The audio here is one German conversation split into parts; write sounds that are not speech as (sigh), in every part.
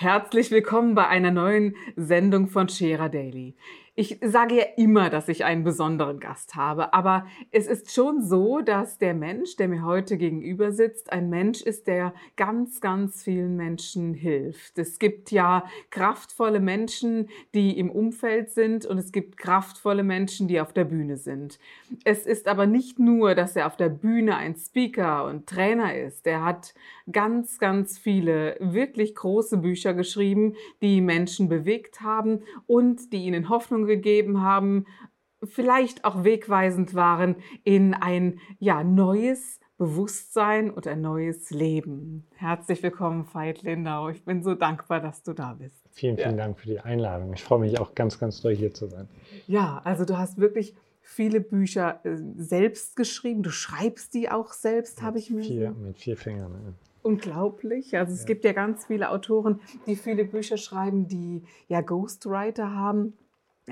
Herzlich willkommen bei einer neuen Sendung von Scherer Daily. Ich sage ja immer, dass ich einen besonderen Gast habe, aber es ist schon so, dass der Mensch, der mir heute gegenüber sitzt, ein Mensch ist, der ganz, ganz vielen Menschen hilft. Es gibt ja kraftvolle Menschen, die im Umfeld sind und es gibt kraftvolle Menschen, die auf der Bühne sind. Es ist aber nicht nur, dass er auf der Bühne ein Speaker und Trainer ist. Er hat ganz, ganz viele wirklich große Bücher geschrieben, die Menschen bewegt haben und die ihnen Hoffnung gegeben haben, vielleicht auch wegweisend waren in ein ja, neues Bewusstsein und ein neues Leben. Herzlich willkommen, Veit Lindau. Ich bin so dankbar, dass du da bist. Vielen, vielen ja. Dank für die Einladung. Ich freue mich auch ganz, ganz doll hier zu sein. Ja, also du hast wirklich viele Bücher äh, selbst geschrieben. Du schreibst die auch selbst, habe ich mir vier, Mit vier Fingern. Ja. Unglaublich. Also es ja. gibt ja ganz viele Autoren, die viele Bücher schreiben, die ja Ghostwriter haben.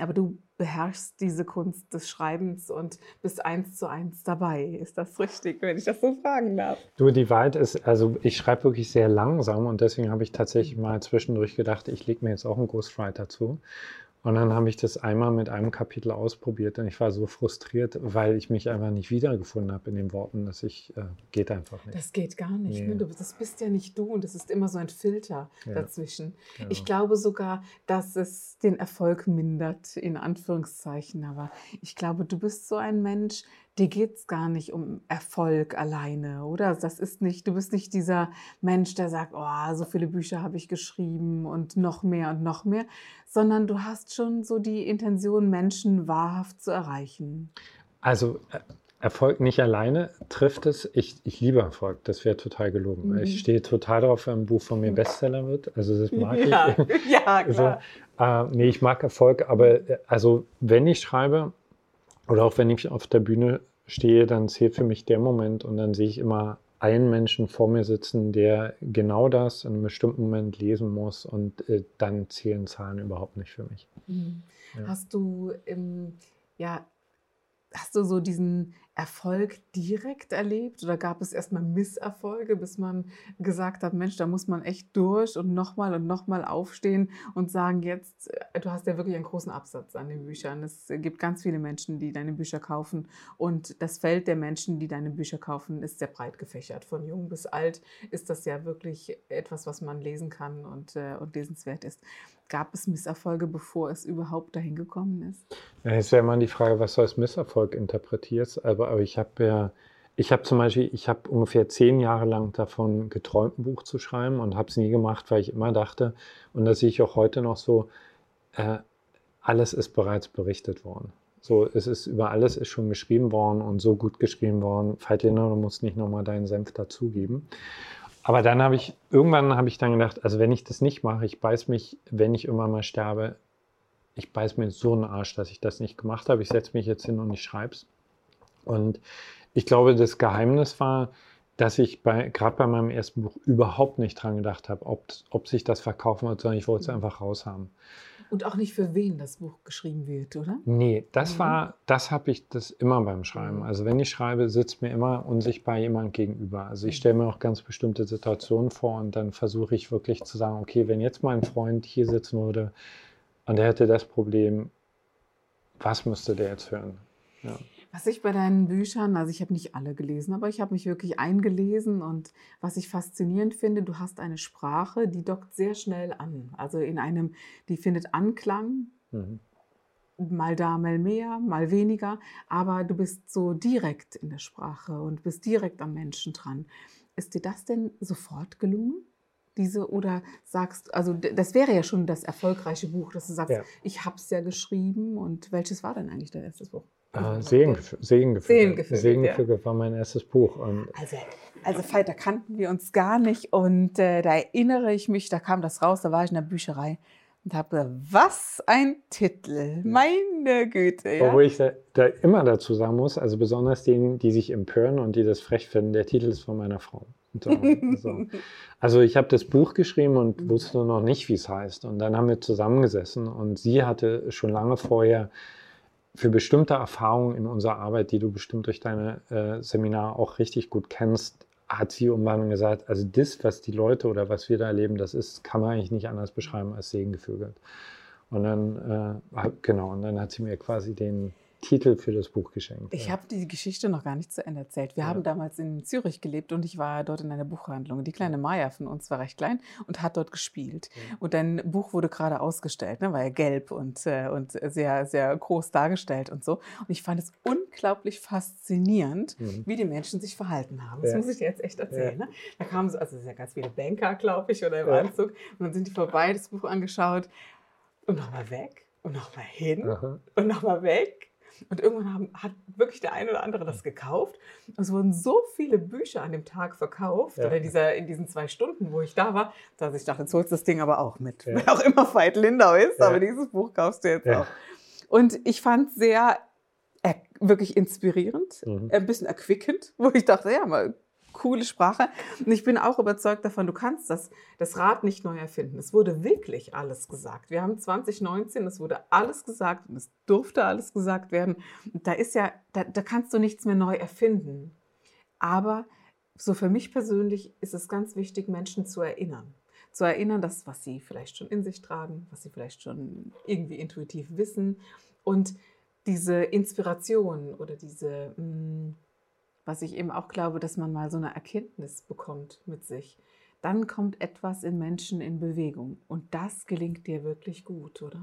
Aber du beherrschst diese Kunst des Schreibens und bist eins zu eins dabei. Ist das richtig, wenn ich das so fragen darf? Du, die Wahrheit ist, also ich schreibe wirklich sehr langsam und deswegen habe ich tatsächlich mal zwischendurch gedacht, ich lege mir jetzt auch einen Ghostwriter zu. Und dann habe ich das einmal mit einem Kapitel ausprobiert und ich war so frustriert, weil ich mich einfach nicht wiedergefunden habe in den Worten, dass ich, äh, geht einfach nicht. Das geht gar nicht. Nee. Ne? Das bist ja nicht du und es ist immer so ein Filter ja. dazwischen. Genau. Ich glaube sogar, dass es den Erfolg mindert, in Anführungszeichen. Aber ich glaube, du bist so ein Mensch, dir geht es gar nicht um Erfolg alleine, oder? Das ist nicht, du bist nicht dieser Mensch, der sagt, oh, so viele Bücher habe ich geschrieben und noch mehr und noch mehr, sondern du hast schon so die Intention, Menschen wahrhaft zu erreichen. Also äh, Erfolg nicht alleine trifft es. Ich, ich liebe Erfolg, das wäre total gelogen. Mhm. Ich stehe total darauf, wenn ein Buch von mir Bestseller wird. Also das mag ja. ich. (laughs) Ja, (laughs) klar. Also, äh, nee, ich mag Erfolg, aber äh, also wenn ich schreibe, oder auch wenn ich auf der Bühne stehe, dann zählt für mich der Moment und dann sehe ich immer einen Menschen vor mir sitzen, der genau das in einem bestimmten Moment lesen muss und äh, dann zählen Zahlen überhaupt nicht für mich. Mhm. Ja. Hast du im, ja, hast du so diesen Erfolg direkt erlebt oder gab es erstmal Misserfolge, bis man gesagt hat, Mensch, da muss man echt durch und nochmal und nochmal aufstehen und sagen, jetzt, äh, du hast ja wirklich einen großen Absatz an den Büchern. Es gibt ganz viele Menschen, die deine Bücher kaufen und das Feld der Menschen, die deine Bücher kaufen, ist sehr breit gefächert. Von jung bis alt ist das ja wirklich etwas, was man lesen kann und, äh, und lesenswert ist. Gab es Misserfolge, bevor es überhaupt dahin gekommen ist? Ja, jetzt wäre mal die Frage, was du als Misserfolg interpretierst. Aber aber ich habe ja, ich habe zum Beispiel, ich habe ungefähr zehn Jahre lang davon geträumt, ein Buch zu schreiben und habe es nie gemacht, weil ich immer dachte, und das sehe ich auch heute noch so, äh, alles ist bereits berichtet worden. So, es ist über alles ist schon geschrieben worden und so gut geschrieben worden. Faltina, du musst nicht nochmal deinen Senf dazugeben. Aber dann habe ich, irgendwann habe ich dann gedacht, also wenn ich das nicht mache, ich beiß mich, wenn ich irgendwann mal sterbe, ich beiß mir so einen Arsch, dass ich das nicht gemacht habe. Ich setze mich jetzt hin und ich schreibe es. Und ich glaube, das Geheimnis war, dass ich gerade bei meinem ersten Buch überhaupt nicht dran gedacht habe, ob, ob sich das verkaufen wird, sondern ich wollte es einfach raushaben. Und auch nicht für wen das Buch geschrieben wird, oder? Nee, das mhm. war, das habe ich das immer beim Schreiben. Mhm. Also wenn ich schreibe, sitzt mir immer unsichtbar jemand gegenüber. Also ich mhm. stelle mir auch ganz bestimmte Situationen vor und dann versuche ich wirklich zu sagen, okay, wenn jetzt mein Freund hier sitzen würde und er hätte das Problem, was müsste der jetzt hören? Ja. Was ich bei deinen Büchern, also ich habe nicht alle gelesen, aber ich habe mich wirklich eingelesen und was ich faszinierend finde, du hast eine Sprache, die dockt sehr schnell an. Also in einem, die findet Anklang. Mhm. Mal da, mal mehr, mal weniger, aber du bist so direkt in der Sprache und bist direkt am Menschen dran. Ist dir das denn sofort gelungen? diese oder sagst, also das wäre ja schon das erfolgreiche Buch, dass du sagst, ja. ich habe es ja geschrieben und welches war denn eigentlich dein erstes Buch? Äh, Segengefüge. Segengefüge, Segengefüge ja. war mein erstes Buch. Und also, also Veit, da kannten wir uns gar nicht. Und äh, da erinnere ich mich, da kam das raus, da war ich in der Bücherei und habe was ein Titel, meine Güte. Ja? Obwohl ich da, da, immer dazu sagen muss, also besonders denen, die sich empören und die das frech finden, der Titel ist von meiner Frau. So, so. (laughs) Also ich habe das Buch geschrieben und wusste noch nicht, wie es heißt. Und dann haben wir zusammengesessen und sie hatte schon lange vorher für bestimmte Erfahrungen in unserer Arbeit, die du bestimmt durch deine äh, Seminare auch richtig gut kennst, hat sie irgendwann gesagt, also das, was die Leute oder was wir da erleben, das ist, kann man eigentlich nicht anders beschreiben als Segengefügelt. Und dann, äh, genau, und dann hat sie mir quasi den, Titel für das Buch geschenkt. Ich ja. habe die Geschichte noch gar nicht zu Ende erzählt. Wir ja. haben damals in Zürich gelebt und ich war dort in einer Buchhandlung. Die kleine Maya von uns war recht klein und hat dort gespielt. Ja. Und dein Buch wurde gerade ausgestellt, ne? war ja gelb und, äh, und sehr, sehr groß dargestellt und so. Und ich fand es unglaublich faszinierend, mhm. wie die Menschen sich verhalten haben. Das muss ich dir jetzt echt erzählen. Ne? Da kamen so, also es sind ja ganz viele Banker, glaube ich, oder im Anzug. Und dann sind die vorbei, das Buch angeschaut und nochmal weg und nochmal hin Aha. und nochmal weg und irgendwann haben, hat wirklich der eine oder andere das gekauft. Es wurden so viele Bücher an dem Tag verkauft, ja. oder dieser, in diesen zwei Stunden, wo ich da war, dass ich dachte, jetzt holst du das Ding aber auch mit. Ja. Wer auch immer Veit Lindau ist, ja. aber dieses Buch kaufst du jetzt auch. Und ich fand es sehr wirklich inspirierend, mhm. ein bisschen erquickend, wo ich dachte, ja, mal coole Sprache. Und ich bin auch überzeugt davon, du kannst das, das Rad nicht neu erfinden. Es wurde wirklich alles gesagt. Wir haben 2019, es wurde alles gesagt und es durfte alles gesagt werden. Und da ist ja, da, da kannst du nichts mehr neu erfinden. Aber so für mich persönlich ist es ganz wichtig, Menschen zu erinnern. Zu erinnern, dass was sie vielleicht schon in sich tragen, was sie vielleicht schon irgendwie intuitiv wissen. Und diese Inspiration oder diese, hm, was ich eben auch glaube, dass man mal so eine Erkenntnis bekommt mit sich. Dann kommt etwas in Menschen in Bewegung. Und das gelingt dir wirklich gut, oder?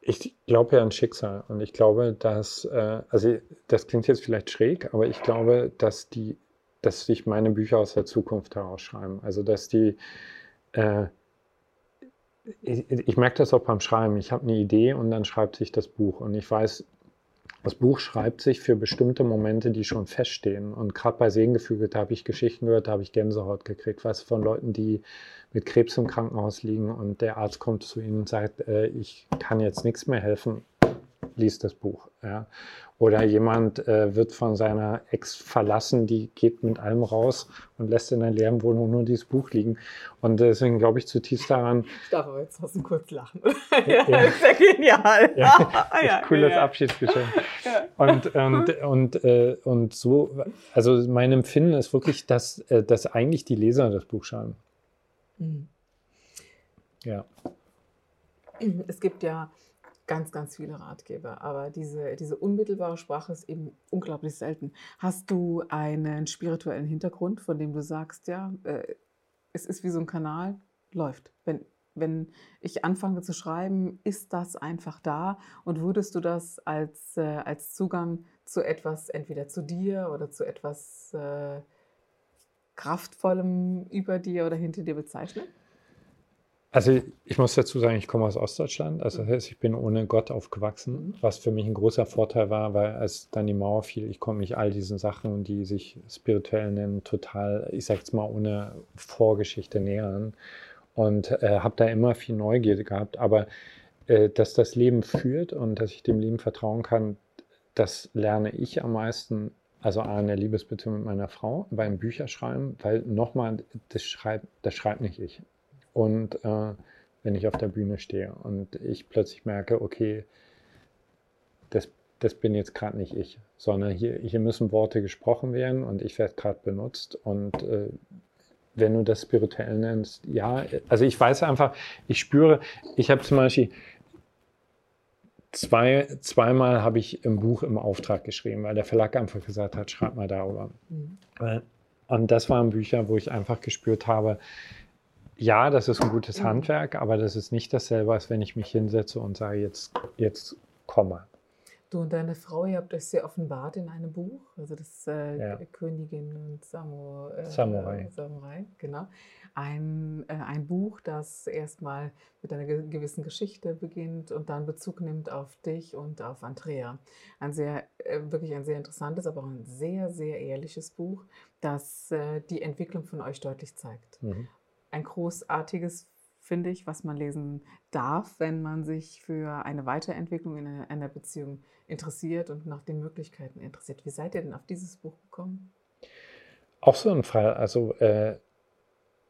Ich glaube ja an Schicksal und ich glaube, dass, äh, also das klingt jetzt vielleicht schräg, aber ich glaube, dass die, dass sich meine Bücher aus der Zukunft herausschreiben. Also dass die, äh, ich, ich merke das auch beim Schreiben. Ich habe eine Idee und dann schreibt sich das Buch und ich weiß, das Buch schreibt sich für bestimmte Momente, die schon feststehen. Und gerade bei Segengefüge, da habe ich Geschichten gehört, da habe ich Gänsehaut gekriegt, weißt von Leuten, die mit Krebs im Krankenhaus liegen und der Arzt kommt zu ihnen und sagt, äh, ich kann jetzt nichts mehr helfen, liest das Buch. Ja. Oder jemand äh, wird von seiner Ex verlassen, die geht mit allem raus und lässt in einer leeren Wohnung nur dieses Buch liegen. Und deswegen glaube ich zutiefst daran. Ich darf aber jetzt trotzdem kurz lachen. ja, (laughs) ja, ist ja genial. Ja, ja, cooles ja. Abschiedsgeschenk. Und, und, und, äh, und so, also mein Empfinden ist wirklich, dass, äh, dass eigentlich die Leser das Buch schreiben. Mhm. Ja. Es gibt ja ganz, ganz viele Ratgeber, aber diese, diese unmittelbare Sprache ist eben unglaublich selten. Hast du einen spirituellen Hintergrund, von dem du sagst, ja, äh, es ist wie so ein Kanal, läuft. Wenn, wenn ich anfange zu schreiben, ist das einfach da und würdest du das als, äh, als Zugang zu etwas, entweder zu dir oder zu etwas äh, Kraftvollem über dir oder hinter dir bezeichnen? Also ich muss dazu sagen, ich komme aus Ostdeutschland. Also das heißt, ich bin ohne Gott aufgewachsen, was für mich ein großer Vorteil war, weil als dann die Mauer fiel, ich konnte mich all diesen Sachen, die sich spirituell nennen, total, ich sag's mal, ohne Vorgeschichte nähern und äh, habe da immer viel Neugierde gehabt. Aber äh, dass das Leben führt und dass ich dem Leben vertrauen kann, das lerne ich am meisten also A, in der Liebesbeziehung mit meiner Frau, beim Bücherschreiben, weil nochmal, das schreibt, das schreibt nicht ich und äh, wenn ich auf der Bühne stehe und ich plötzlich merke, okay, das, das bin jetzt gerade nicht ich, sondern hier, hier müssen Worte gesprochen werden und ich werde gerade benutzt und äh, wenn du das spirituell nennst, ja, also ich weiß einfach, ich spüre, ich habe zum Beispiel zwei, zweimal habe ich im Buch im Auftrag geschrieben, weil der Verlag einfach gesagt hat, schreib mal darüber. Mhm. Und das waren Bücher, wo ich einfach gespürt habe, ja, das ist ein gutes mhm. Handwerk, aber das ist nicht dasselbe, als wenn ich mich hinsetze und sage, jetzt, jetzt komme. Du und deine Frau, ihr habt euch sehr offenbart in einem Buch, also das äh, Ja. Königin und Samu, äh, Samurai. Samurai, genau. Ein, äh, ein Buch, das erstmal mit einer ge- gewissen Geschichte beginnt und dann Bezug nimmt auf dich und auf Andrea. Ein sehr, äh, wirklich ein sehr interessantes, aber auch ein sehr, sehr ehrliches Buch, das äh, die Entwicklung von euch deutlich zeigt Mhm. Ein großartiges, finde ich, was man lesen darf, wenn man sich für eine Weiterentwicklung in einer, Beziehung interessiert und nach den Möglichkeiten interessiert. Wie seid ihr denn auf dieses Buch gekommen? Auch so ein Fall. Also, äh,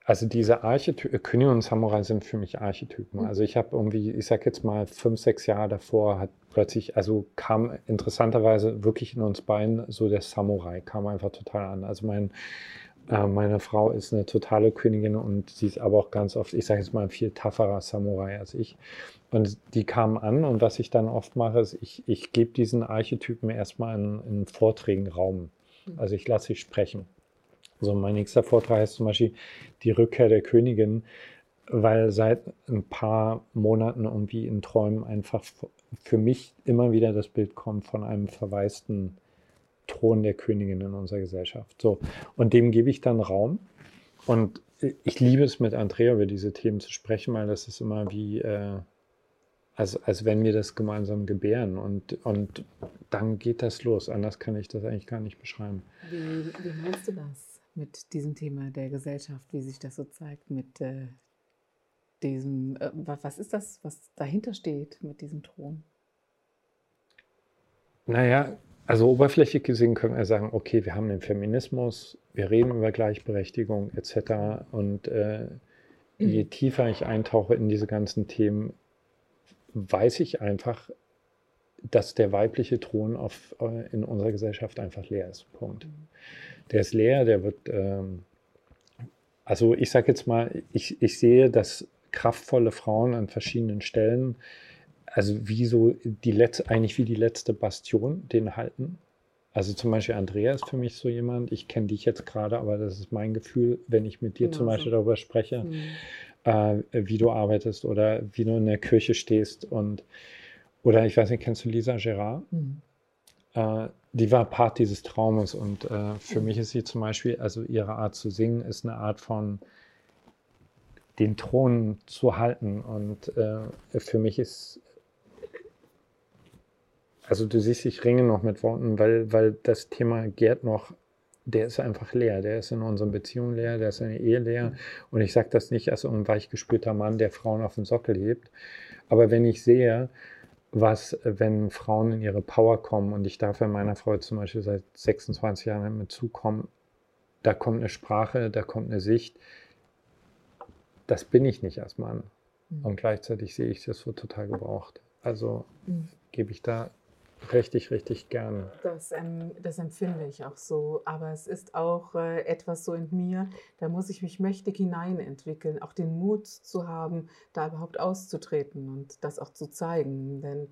also diese Archetypen, König und Samurai sind für mich Archetypen. Mhm. Also ich habe irgendwie, ich sag jetzt mal, fünf, sechs Jahre davor hat plötzlich, also kam interessanterweise wirklich in uns beiden so der Samurai, kam einfach total an. Also mein, äh, meine Frau ist eine totale Königin und sie ist aber auch ganz oft, ich sage jetzt mal, ein viel tougherer Samurai als ich. Und die kamen an und was ich dann oft mache, ist, ich, ich gebe diesen Archetypen erstmal in, in Vorträgen Raum. Also ich lasse sie sprechen. So, mein nächster Vortrag heißt zum Beispiel die Rückkehr der Königin, weil seit ein paar Monaten irgendwie in Träumen einfach für mich immer wieder das Bild kommt von einem verwaisten Thron der Königin in unserer Gesellschaft. So, und dem gebe ich dann Raum. Und ich liebe es mit Andrea über diese Themen zu sprechen, weil das ist immer wie, äh, als, als wenn wir das gemeinsam gebären. Und, und dann geht das los. Anders kann ich das eigentlich gar nicht beschreiben. Wie, wie meinst du das mit diesem Thema der Gesellschaft, wie sich das so zeigt, mit äh, diesem, äh, wa- was ist das, was dahinter steht mit diesem Thron? Naja, also oberflächlich gesehen können wir sagen, okay, wir haben den Feminismus, wir reden über Gleichberechtigung etc. Und äh, je tiefer ich eintauche in diese ganzen Themen, weiß ich einfach, dass der weibliche Thron auf, äh, in unserer Gesellschaft einfach leer ist. Punkt. Der ist leer, der wird, ähm, also ich sage jetzt mal, ich, ich sehe, dass kraftvolle Frauen an verschiedenen Stellen, also wie so die letzte, eigentlich wie die letzte Bastion, den halten. Also zum Beispiel Andrea ist für mich so jemand, ich kenne dich jetzt gerade, aber das ist mein Gefühl, wenn ich mit dir zum Genauso. Beispiel darüber spreche, Mhm. äh, wie du arbeitest oder wie du in der Kirche stehst und oder ich weiß nicht, kennst du Lisa Gerard? Mhm. Äh, die war Part dieses Traumes und äh, für mich ist sie zum Beispiel, also ihre Art zu singen, ist eine Art von den Thron zu halten und äh, für mich ist, also du siehst, ich ringe noch mit Worten, weil, weil das Thema Gerd noch, der ist einfach leer, der ist in unseren Beziehungen leer, der ist in der Ehe leer und ich sage das nicht als ein weichgespürter Mann, der Frauen auf den Sockel hebt, aber wenn ich sehe, was, wenn Frauen in ihre Power kommen und ich darf ja meiner Frau zum Beispiel seit 26 Jahren mit zukommen, da kommt eine Sprache, da kommt eine Sicht, das bin ich nicht als Mann. Mhm. Und gleichzeitig sehe ich das so total gebraucht. Also Mhm. gebe ich da richtig, richtig gerne. Das, ähm, das empfinde ich auch so. Aber es ist auch äh, etwas so in mir, da muss ich mich mächtig hineinentwickeln, auch den Mut zu haben, da überhaupt auszutreten und das auch zu zeigen. Denn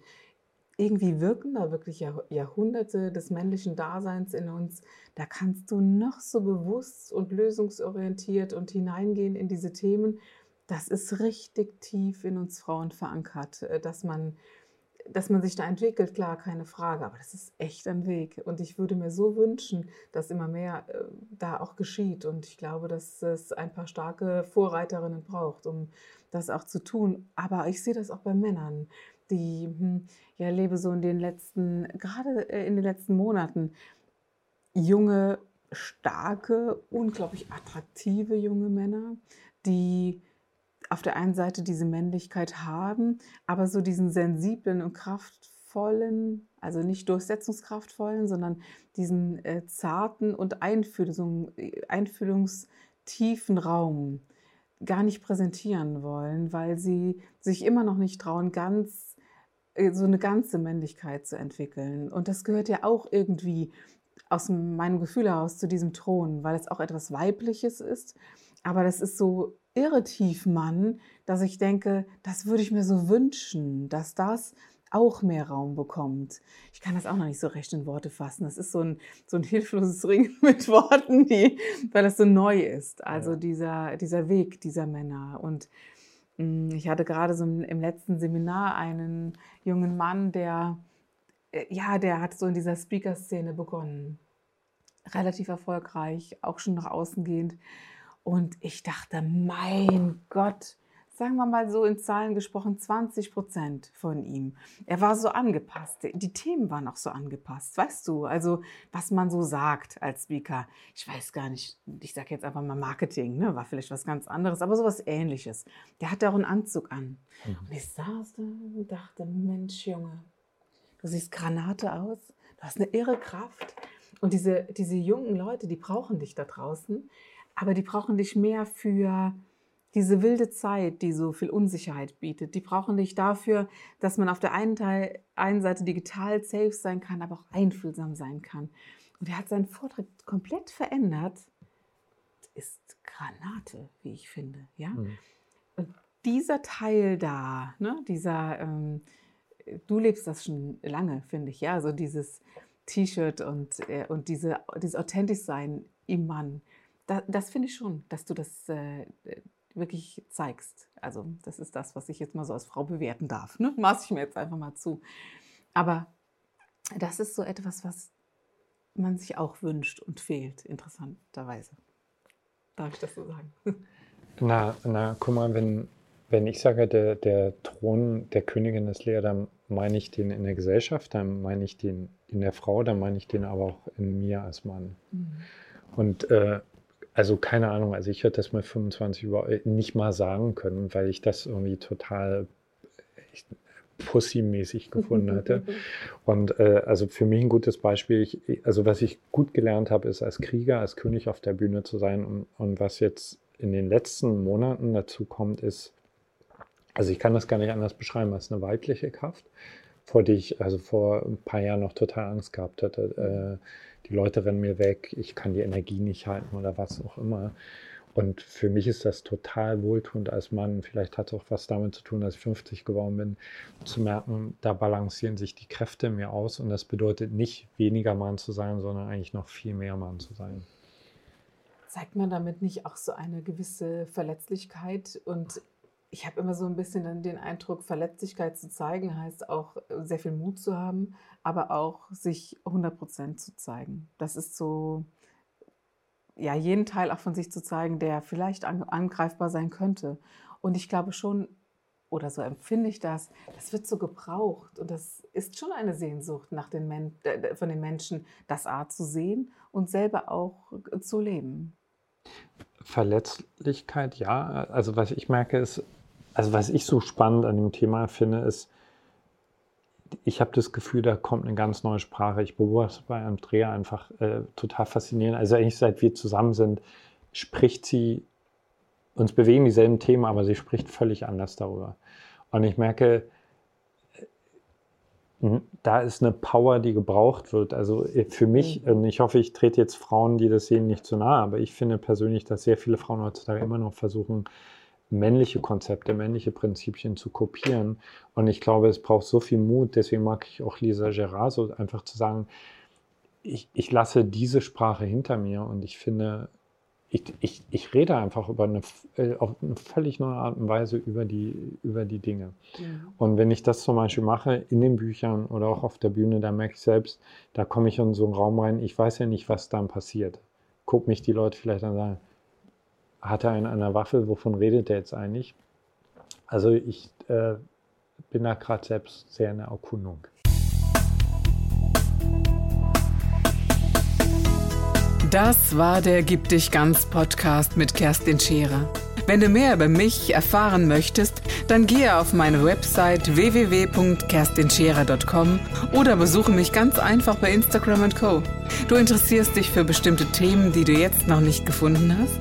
irgendwie wirken da wirklich Jahr, Jahrhunderte des männlichen Daseins in uns. Da kannst du noch so bewusst und lösungsorientiert und hineingehen in diese Themen. Das ist richtig tief in uns Frauen verankert, äh, dass man dass man sich da entwickelt, klar, keine Frage, aber das ist echt ein Weg. Und ich würde mir so wünschen, dass immer mehr äh, da auch geschieht. Und ich glaube, dass es ein paar starke Vorreiterinnen braucht, um das auch zu tun. Aber ich sehe das auch bei Männern, die, hm, ja, lebe so in den letzten, gerade äh, in den letzten Monaten, junge, starke, unglaublich attraktive junge Männer, die auf der einen Seite diese Männlichkeit haben, aber so diesen sensiblen und kraftvollen, also nicht durchsetzungskraftvollen, sondern diesen äh, zarten und Einfühlung, einfühlungstiefen Raum gar nicht präsentieren wollen, weil sie sich immer noch nicht trauen, ganz äh, so eine ganze Männlichkeit zu entwickeln. Und das gehört ja auch irgendwie aus meinem Gefühl heraus zu diesem Thron, weil es auch etwas Weibliches ist. Aber das ist so irre tief, Mann, dass ich denke, das würde ich mir so wünschen, dass das auch mehr Raum bekommt. Ich kann das auch noch nicht so recht in Worte fassen. Das ist so ein, so ein hilfloses Ringen (laughs) mit Worten, die, weil das so neu ist. Also Ja. dieser, dieser Weg dieser Männer. Und mh, ich hatte gerade so im, im letzten Seminar einen jungen Mann, der äh, ja, der hat so in dieser Speaker-Szene begonnen. Relativ erfolgreich, auch schon nach außen gehend. Und ich dachte, mein Gott, sagen wir mal so in Zahlen gesprochen, 20 Prozent von ihm. Er war so angepasst. Die Themen waren auch so angepasst, weißt du? Also, was man so sagt als Speaker. Ich weiß gar nicht, ich sage jetzt einfach mal Marketing, ne? war vielleicht was ganz anderes, aber sowas ähnliches. Der hatte auch einen Anzug an. Mhm. Und ich saß da und dachte, Mensch, Junge, du siehst Granate aus, du hast eine irre Kraft. Und diese, diese jungen Leute, die brauchen dich da draußen, aber die brauchen dich mehr für diese wilde Zeit, die so viel Unsicherheit bietet, die brauchen dich dafür, dass man auf der einen, Teil, einen Seite digital safe sein kann, aber auch einfühlsam sein kann. Und er hat seinen Vortrag komplett verändert. Ist Granate, wie ich finde. Ja? Mhm. Und dieser Teil da, ne, dieser, ähm, du lebst das schon lange, finde ich, ja, so dieses T-Shirt und, äh, und diese, dieses authentisch sein im Mann. Da, das finde ich schon, dass du das, äh, wirklich zeigst. Also das ist das, was ich jetzt mal so als Frau bewerten darf. Ne? (laughs) Maß ich mir jetzt einfach mal zu. Aber das ist so etwas, was man sich auch wünscht und fehlt, interessanterweise. Darf ich das so sagen? (laughs) Na, na guck mal, wenn, wenn ich sage, der, der Thron der Königin ist leer, dann meine ich den in der Gesellschaft, dann meine ich den in der Frau, dann meine ich den aber auch in mir als Mann. Mhm. Und äh, also keine Ahnung, also ich hätte das mit 25 über, äh, nicht mal sagen können, weil ich das irgendwie total Pussy-mäßig (laughs) gefunden hatte. Und äh, also für mich ein gutes Beispiel, ich, also was ich gut gelernt habe, ist als Krieger, als König auf der Bühne zu sein. Und, und was jetzt in den letzten Monaten dazu kommt, ist, also ich kann das gar nicht anders beschreiben als eine weibliche Kraft, vor die ich also vor ein paar Jahren noch total Angst gehabt hatte. Äh, die Leute rennen mir weg, ich kann die Energie nicht halten oder was auch immer. Und für mich ist das total wohltuend als Mann. Vielleicht hat es auch was damit zu tun, dass ich 50 geworden bin, zu merken, da balancieren sich die Kräfte mir aus. Und das bedeutet nicht weniger Mann zu sein, sondern eigentlich noch viel mehr Mann zu sein. Zeigt man damit nicht auch so eine gewisse Verletzlichkeit und ich habe immer so ein bisschen den Eindruck, Verletzlichkeit zu zeigen heißt auch äh, sehr viel Mut zu haben, aber auch sich 100% zu zeigen. Das ist so, ja, jeden Teil auch von sich zu zeigen, der vielleicht angreifbar sein könnte. Und ich glaube schon, oder so empfinde ich das, das wird so gebraucht. Und das ist schon eine Sehnsucht nach den Men von den Menschen, das Art zu sehen und selber auch äh, zu leben. Verletzlichkeit, ja. Also was ich merke ist, also was ich so spannend an dem Thema finde, ist, ich habe das Gefühl, da kommt eine ganz neue Sprache. Ich beobachte bei Andrea einfach äh, total faszinierend. Also eigentlich seit wir zusammen sind, spricht sie, uns bewegen dieselben Themen, aber sie spricht völlig anders darüber. Und ich merke, äh, da ist eine Power, die gebraucht wird. Also äh, für mich, mhm. ich hoffe, ich trete jetzt Frauen, die das sehen, nicht zu nahe, aber ich finde persönlich, dass sehr viele Frauen heutzutage immer noch versuchen, männliche Konzepte, männliche Prinzipien zu kopieren. Und ich glaube, es braucht so viel Mut, deswegen mag ich auch Lisa Gerard so einfach zu sagen, ich, ich lasse diese Sprache hinter mir und ich finde, ich, ich, ich rede einfach über eine, äh, auf eine völlig neue Art und Weise über die, über die Dinge. Ja. Und wenn ich das zum Beispiel mache in den Büchern oder auch auf der Bühne, dann merke ich selbst, da komme ich in so einen Raum rein, ich weiß ja nicht, was dann passiert. Guck mich die Leute vielleicht an und sagen, hat er einen an der Waffel, wovon redet er jetzt eigentlich? Also ich äh, bin da gerade selbst sehr in der Erkundung. Das war der Gib dich ganz Podcast mit Kerstin Scherer. Wenn du mehr über mich erfahren möchtest, dann gehe auf meine Website www.kerstinscherer.com oder besuche mich ganz einfach bei Instagram Co. Du interessierst dich für bestimmte Themen, die du jetzt noch nicht gefunden hast?